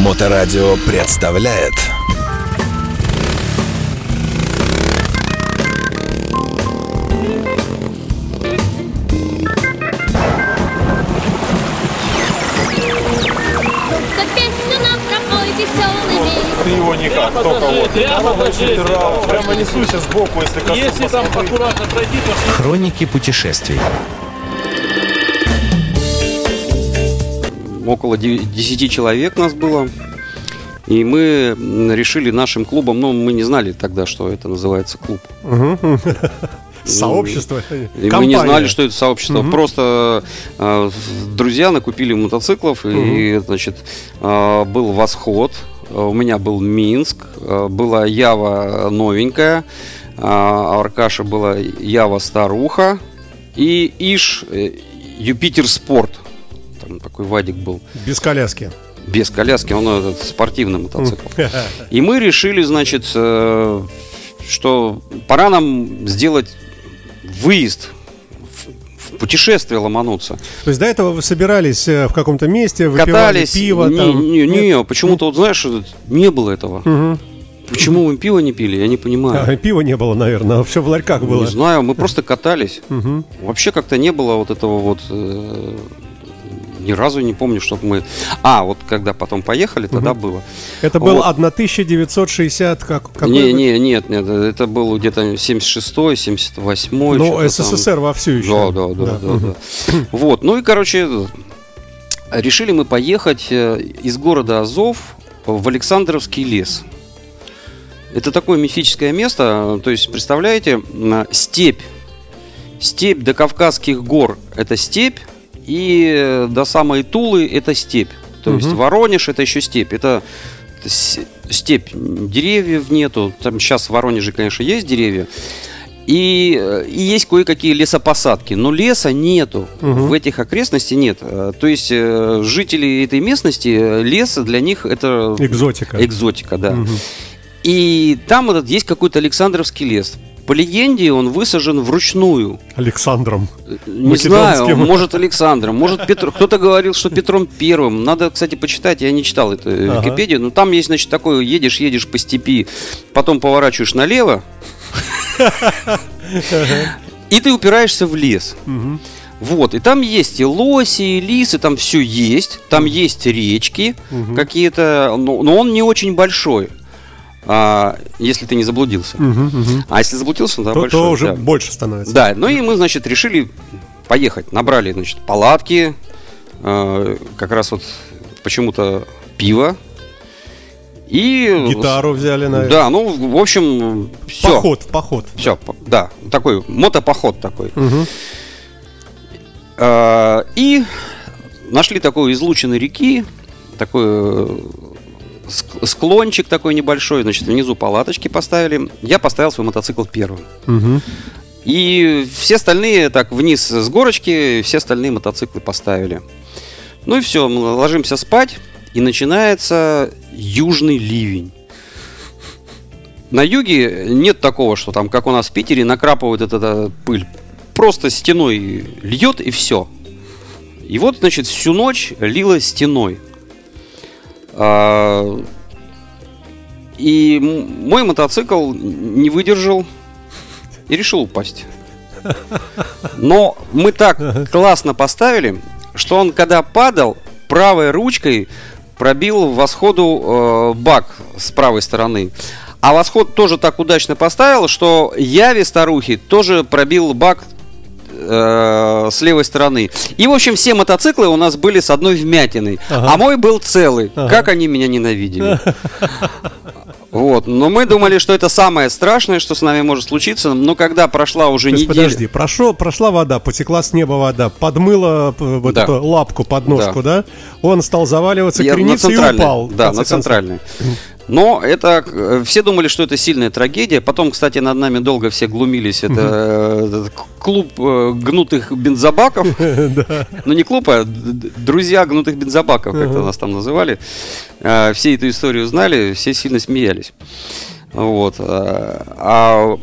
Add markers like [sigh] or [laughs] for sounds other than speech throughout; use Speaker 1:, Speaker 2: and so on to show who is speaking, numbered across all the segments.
Speaker 1: Моторадио представляет
Speaker 2: За песню нам пропой веселыми.
Speaker 3: Ты его никак, только вот.
Speaker 4: Прямо по черепу.
Speaker 3: Прямо несуйся сбоку, если коснусь.
Speaker 4: Если там аккуратно пройти, то
Speaker 5: Хроники путешествий.
Speaker 6: Около де- 10 человек нас было. И мы решили нашим клубом, ну, мы не знали тогда, что это называется клуб. [laughs]
Speaker 7: Сообщество.
Speaker 6: И мы не знали, что это сообщество. Просто э, друзья накупили мотоциклов, и, значит, э, был восход. э, У меня был Минск, э, была Ява новенькая, э, Аркаша была Ява старуха и Иш э, Юпитер Спорт. Такой Вадик был.
Speaker 7: Без коляски.
Speaker 6: Без коляски, он этот спортивный мотоцикл. И мы решили, значит, э, что пора нам сделать выезд путешествие ломануться.
Speaker 7: То есть до этого вы собирались э, в каком-то месте, выпивали
Speaker 6: Катались.
Speaker 7: пиво
Speaker 6: не,
Speaker 7: там?
Speaker 6: не, не,
Speaker 7: Нет?
Speaker 6: почему-то, вот знаешь, не было этого.
Speaker 7: Мгм.
Speaker 6: Почему мы пиво не пили, я не понимаю.
Speaker 7: А, пива не было, наверное, все в ларьках было.
Speaker 6: Не знаю, мы просто катались.
Speaker 7: Мгм.
Speaker 6: Вообще как-то не было вот этого вот... э, ни разу не помню, чтобы мы... А, вот когда потом поехали, тогда было.
Speaker 7: Это был
Speaker 6: Вот.
Speaker 7: 1960, как, какой
Speaker 6: не, не, нет, нет, это был где-то 76-й, 78-й.
Speaker 7: Ну,
Speaker 6: что-то там.
Speaker 7: СССР вовсю еще.
Speaker 6: Да, да, да, да,
Speaker 7: Мгм.
Speaker 6: да. Вот, ну и, короче, решили мы поехать э, из города Азов в Александровский лес. Это такое мифическое место, э, то есть, представляете, м, степь. Степь до Кавказских гор – это степь, и э, до самой Тулы – это степь. То есть
Speaker 7: Мгм.
Speaker 6: Воронеж – это еще степь. Это степь, деревьев нету. Там сейчас в Воронеже, конечно, есть деревья. И, э, и есть кое-какие лесопосадки, но леса нету.
Speaker 7: Мгм.
Speaker 6: В этих окрестностях нет. Э, То есть жители этой местности, лес для них это
Speaker 7: Экзотика.
Speaker 6: экзотика, да.
Speaker 7: Мгм.
Speaker 6: И там этот есть какой-то Александровский лес. По легенде он высажен вручную.
Speaker 7: Александром.
Speaker 6: Не знаю, может Александром, может Петр. Кто-то говорил, что Петром Первым. Надо, кстати, почитать. Я не читал это э,
Speaker 7: Ага.
Speaker 6: Википедию, но там есть, значит, такое: едешь, едешь по степи, потом поворачиваешь налево, [laughs] и ты упираешься в лес. Вот, и там есть и лоси, и лисы, там все есть. Там есть речки
Speaker 7: Мгм.
Speaker 6: какие-то, но, но он не очень большой. А, если ты не заблудился.
Speaker 7: Мгм, мгм.
Speaker 6: А если заблудился, то,
Speaker 7: То,
Speaker 6: большой.
Speaker 7: то уже
Speaker 6: да.
Speaker 7: больше становится.
Speaker 6: Да, ну и мы, значит, решили поехать. Набрали, значит, палатки, э, как раз вот почему-то пиво. И...
Speaker 7: Гитару взяли, наверное.
Speaker 6: Да, ну, в общем, все.
Speaker 7: Поход, поход.
Speaker 6: Все, да, такой мотопоход такой.
Speaker 7: Мгм.
Speaker 6: Э, И нашли такой излученной реки, такой э, склончик такой небольшой, значит, внизу палаточки поставили. Я поставил свой мотоцикл первым.
Speaker 7: Мгм.
Speaker 6: И все остальные так вниз с горочки, все остальные мотоциклы поставили. Ну и все, мы ложимся спать, и начинается южный ливень. На юге нет такого, что там, как у нас в Питере, накрапывает эта, эта пыль. Просто стеной льет и все. И вот, значит, всю ночь лило стеной. А, И мой мотоцикл не выдержал и решил упасть. Но мы так классно поставили, что он, когда падал, правой ручкой пробил восходу э, бак с правой стороны. А восход тоже так удачно поставил, что Яви старухи тоже пробил бак э, с левой стороны. И, в общем, все мотоциклы у нас были с одной вмятиной.
Speaker 7: Ага.
Speaker 6: А мой был целый.
Speaker 7: Ага.
Speaker 6: Как они меня ненавидели. [laughs] Вот, но мы думали, что это самое страшное, что с нами может случиться. Но когда прошла уже
Speaker 7: То
Speaker 6: неделя,
Speaker 7: подожди, прошел, прошла вода, потекла с неба вода, подмыла п- вот
Speaker 6: Да.
Speaker 7: эту лапку, подножку, да. Он стал заваливаться,
Speaker 6: Я
Speaker 7: крениться и упал.
Speaker 6: Да, на
Speaker 7: концов.
Speaker 6: центральной. [clears throat] Но это э, все думали, что это сильная трагедия. Потом, кстати, над нами долго все глумились. Это э, клуб э, гнутых бензобаков. [laughs] Ну не клуб, а друзья гнутых бензобаков, как-то нас там называли. Э, Все эту историю знали, все сильно смеялись. Вот. А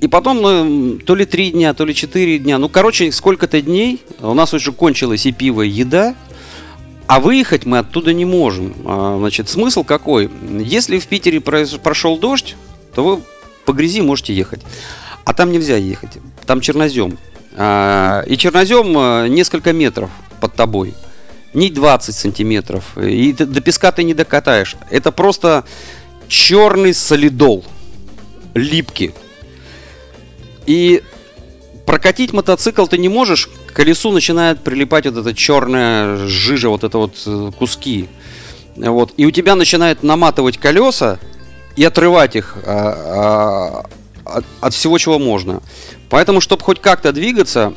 Speaker 6: и потом, ну, то ли три дня, то ли четыре дня. Ну, короче, сколько-то дней. У нас уже кончилась и пиво, и еда. А выехать мы оттуда не можем. А, Значит, смысл какой? Если в Питере прошел дождь, то вы по грязи можете ехать. А там нельзя ехать. Там чернозем. А, И чернозем а, несколько метров под тобой. Не 20 сантиметров. И до песка ты не докатаешь. Это просто черный солидол. Липкий. И прокатить мотоцикл ты не можешь, к колесу начинает прилипать вот эта черная жижа, вот это вот э, куски. Вот. И у тебя начинает наматывать колеса и отрывать их а, а, от, от всего, чего можно. Поэтому, чтобы хоть как-то двигаться,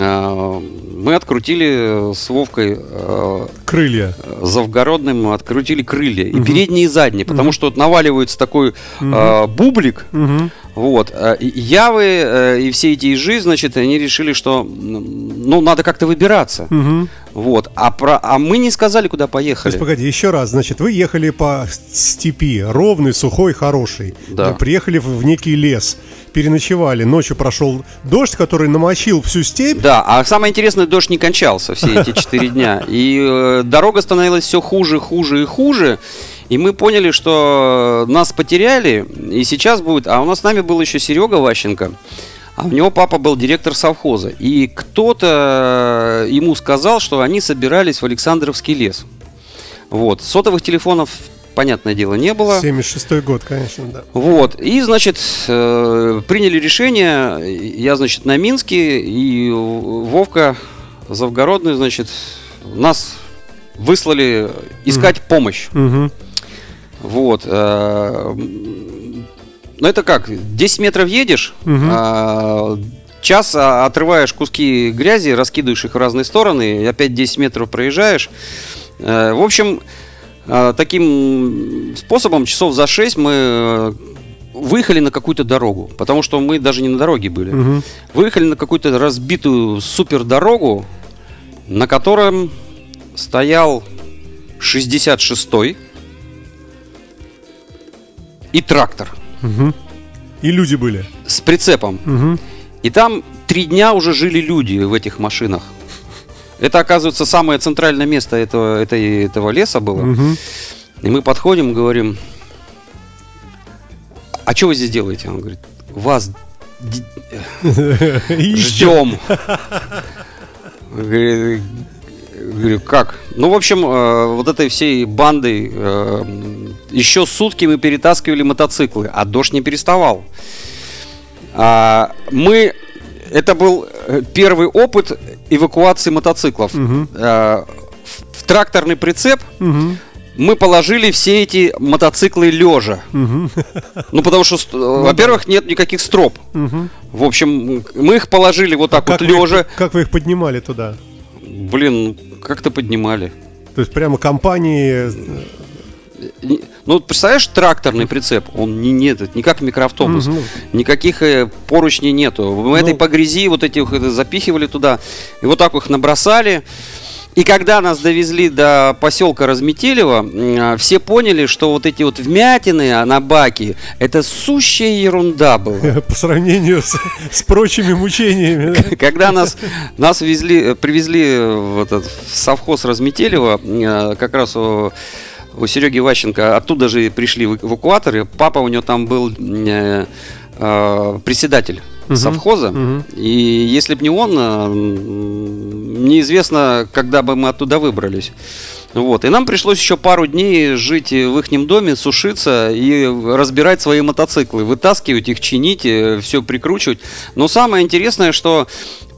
Speaker 6: мы открутили с Вовкой а,
Speaker 7: Крылья.
Speaker 6: завгородным, открутили крылья. И передние, и задние. Потому что вот наваливается такой а, бублик,
Speaker 7: Мгм.
Speaker 6: вот. а, Явы э, и все эти ежи, значит, они решили, что ну, надо как-то выбираться.
Speaker 7: Мгм.
Speaker 6: Вот. А, про, а мы не сказали, куда
Speaker 7: То
Speaker 6: поехали.
Speaker 7: есть, погоди, еще раз. Значит, вы ехали по степи, ровный, сухой, хороший.
Speaker 6: Да.
Speaker 7: Вы приехали в некий лес, переночевали. Ночью прошел дождь, который намочил всю степь.
Speaker 6: Да, а самое интересное, дождь не кончался все эти [laughs] четыре дня. И э, дорога становилась все хуже, хуже и хуже. И мы поняли, что нас потеряли, и сейчас будет... А у нас с нами был еще Серега Ващенко, а у него папа был директор совхоза. И кто-то ему сказал, что они собирались в Александровский лес. Вот. Сотовых телефонов, понятное дело, не было.
Speaker 7: 76-й год, конечно, да.
Speaker 6: Вот, и, значит, э, приняли решение, я, значит, на Минске, и Вовка Завгородный, значит, нас выслали искать помощь.
Speaker 7: Мгм.
Speaker 6: Вот. э, Ну, это как, 10 метров едешь,
Speaker 7: Мгм.
Speaker 6: а, час а, отрываешь куски грязи, раскидываешь их в разные стороны, и опять 10 метров проезжаешь. Э, В общем, таким способом часов за 6 мы э, выехали на какую-то дорогу, потому что мы даже не на дороге были.
Speaker 7: Мгм.
Speaker 6: Выехали на какую-то разбитую супер дорогу, на котором стоял 66-й и трактор
Speaker 7: Мгм. И люди были.
Speaker 6: с прицепом.
Speaker 7: Мгм.
Speaker 6: И там три дня уже жили люди в этих машинах. Это, оказывается, самое центральное место этого, этой- этого леса было.
Speaker 7: Мгм.
Speaker 6: И мы подходим, говорим, а что вы здесь делаете? Он говорит, вас [laughs] ждем. Говорю, говорю, как? Ну, в общем, э, вот этой всей бандой э, еще сутки мы перетаскивали мотоциклы, а дождь не переставал. А, мы... Это был э, первый опыт эвакуации мотоциклов. Э, в, тракторный прицеп
Speaker 7: Мгм.
Speaker 6: мы положили все эти мотоциклы лежа.
Speaker 7: Мгм.
Speaker 6: Ну, потому что, ст- во-первых, нет никаких строп.
Speaker 7: Мгм.
Speaker 6: В общем, мы их положили вот так вот
Speaker 7: Как вы,
Speaker 6: лежа.
Speaker 7: их, как вы их поднимали туда?
Speaker 6: Блин, как-то поднимали.
Speaker 7: То есть прямо компании...
Speaker 6: Не- Ну, вот представляешь, тракторный прицеп, он не, нет, не как микроавтобус.
Speaker 7: Мгм.
Speaker 6: Никаких э, поручней нету. Мы этой
Speaker 7: Ну.
Speaker 6: по грязи вот этих э, запихивали туда. И вот так их набросали. И когда нас довезли до поселка Разметелево, а, все поняли, что вот эти вот вмятины а, на баке, это сущая ерунда была. [laughs]
Speaker 7: По сравнению с, с прочими мучениями. да?
Speaker 6: Когда нас, нас везли, э, привезли в, этот, в совхоз Разметелево, э, как раз у, Сереги Ващенко, оттуда же пришли эвакуаторы. Папа у него там был э, э, председатель совхоза.
Speaker 7: мгм.
Speaker 6: И если бы не он, э, неизвестно, когда бы мы оттуда выбрались. Вот. И нам пришлось еще пару дней жить в их доме, сушиться и разбирать свои мотоциклы, вытаскивать их, чинить, все прикручивать. Но самое интересное, что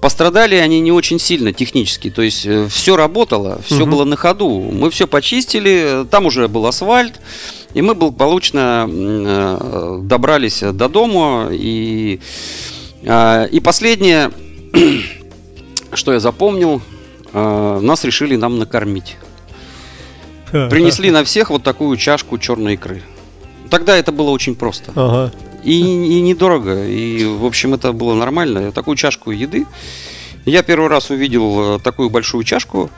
Speaker 6: пострадали они не очень сильно технически. То есть все работало, все было на ходу. Мы все почистили, там уже был асфальт. И мы благополучно э, добрались до дома. И, э, и последнее, [clears throat] что я запомнил, э, нас решили нам накормить. Принесли на всех вот такую чашку черной икры. Тогда это было очень просто.
Speaker 7: Ага.
Speaker 6: И, и недорого. И, в общем, это было нормально. Такую чашку еды. Я первый раз увидел э, такую большую чашку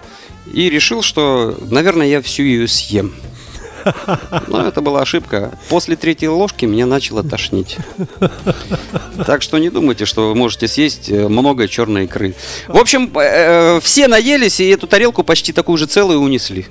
Speaker 6: и решил, что, наверное, я всю ее съем. Но это была ошибка. После третьей ложки меня начало тошнить. Так что не думайте, что вы можете съесть э, много черной икры. В общем, э, все наелись и эту тарелку почти такую же целую унесли.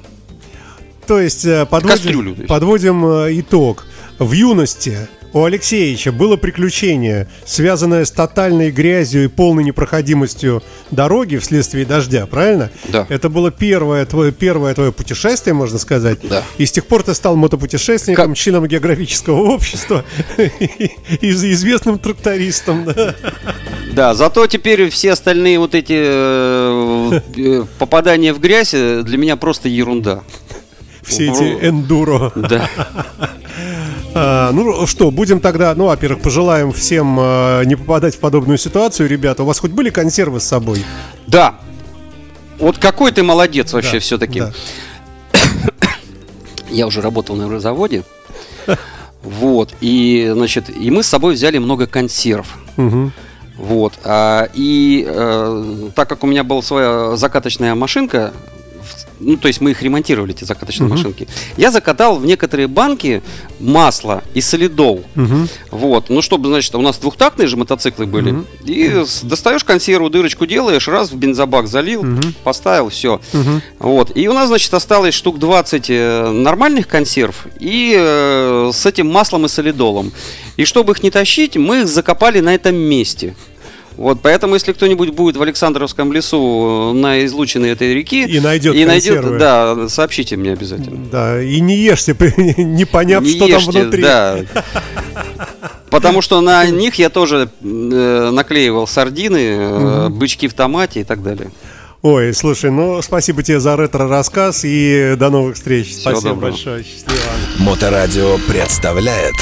Speaker 7: То есть
Speaker 6: Кастрюлю, то
Speaker 7: подводим,
Speaker 6: есть.
Speaker 7: подводим итог. В юности у Алексеевича было приключение, связанное с тотальной грязью и полной непроходимостью дороги вследствие дождя, правильно?
Speaker 6: Да.
Speaker 7: Это было первое твое, первое твое путешествие, можно сказать.
Speaker 6: Да.
Speaker 7: И с тех пор ты стал мотопутешественником, членом географического общества, [laughs] и известным трактористом. да.
Speaker 6: Да, зато теперь все остальные вот эти э, э, попадания в грязь э, для меня просто ерунда.
Speaker 7: Все эти эндуро.
Speaker 6: Да.
Speaker 7: А, ну что, будем тогда, ну, во-первых, пожелаем всем э, не попадать в подобную ситуацию, ребята. У вас хоть были консервы с собой?
Speaker 6: Да. Вот какой ты молодец вообще
Speaker 7: Да,
Speaker 6: все-таки.
Speaker 7: да. [coughs]
Speaker 6: Я уже работал на заводе. [laughs] Вот. И, значит, и мы с собой взяли много консерв.
Speaker 7: Мгм.
Speaker 6: Вот. А, и э, так как у меня была своя закаточная машинка, ну, то есть мы их ремонтировали, эти закаточные машинки, я закатал в некоторые банки масло и солидол.
Speaker 7: Мгм.
Speaker 6: Вот, ну, чтобы, значит, у нас двухтактные же мотоциклы были. И с- достаешь консерву, дырочку делаешь, раз в бензобак залил, поставил, все. Вот. И у нас, значит, осталось штук 20 э, нормальных консерв и э, с этим маслом и солидолом. И чтобы их не тащить, мы их закопали на этом месте. Вот, поэтому, если кто-нибудь будет в Александровском лесу э, на излученной этой реки
Speaker 7: И найдет
Speaker 6: и найдет,
Speaker 7: консервы.
Speaker 6: да, сообщите мне обязательно.
Speaker 7: Да, и не ешьте, [laughs] не поняв,
Speaker 6: Не
Speaker 7: что
Speaker 6: ешьте,
Speaker 7: там внутри.
Speaker 6: Да. [laughs] Потому что на них я тоже э, наклеивал сардины, э, бычки в томате и так далее.
Speaker 7: Ой, слушай, ну спасибо тебе за ретро-рассказ и до новых встреч.
Speaker 6: Всего
Speaker 7: Спасибо
Speaker 6: доброго.
Speaker 7: большое. Счастливо.
Speaker 1: Моторадио представляет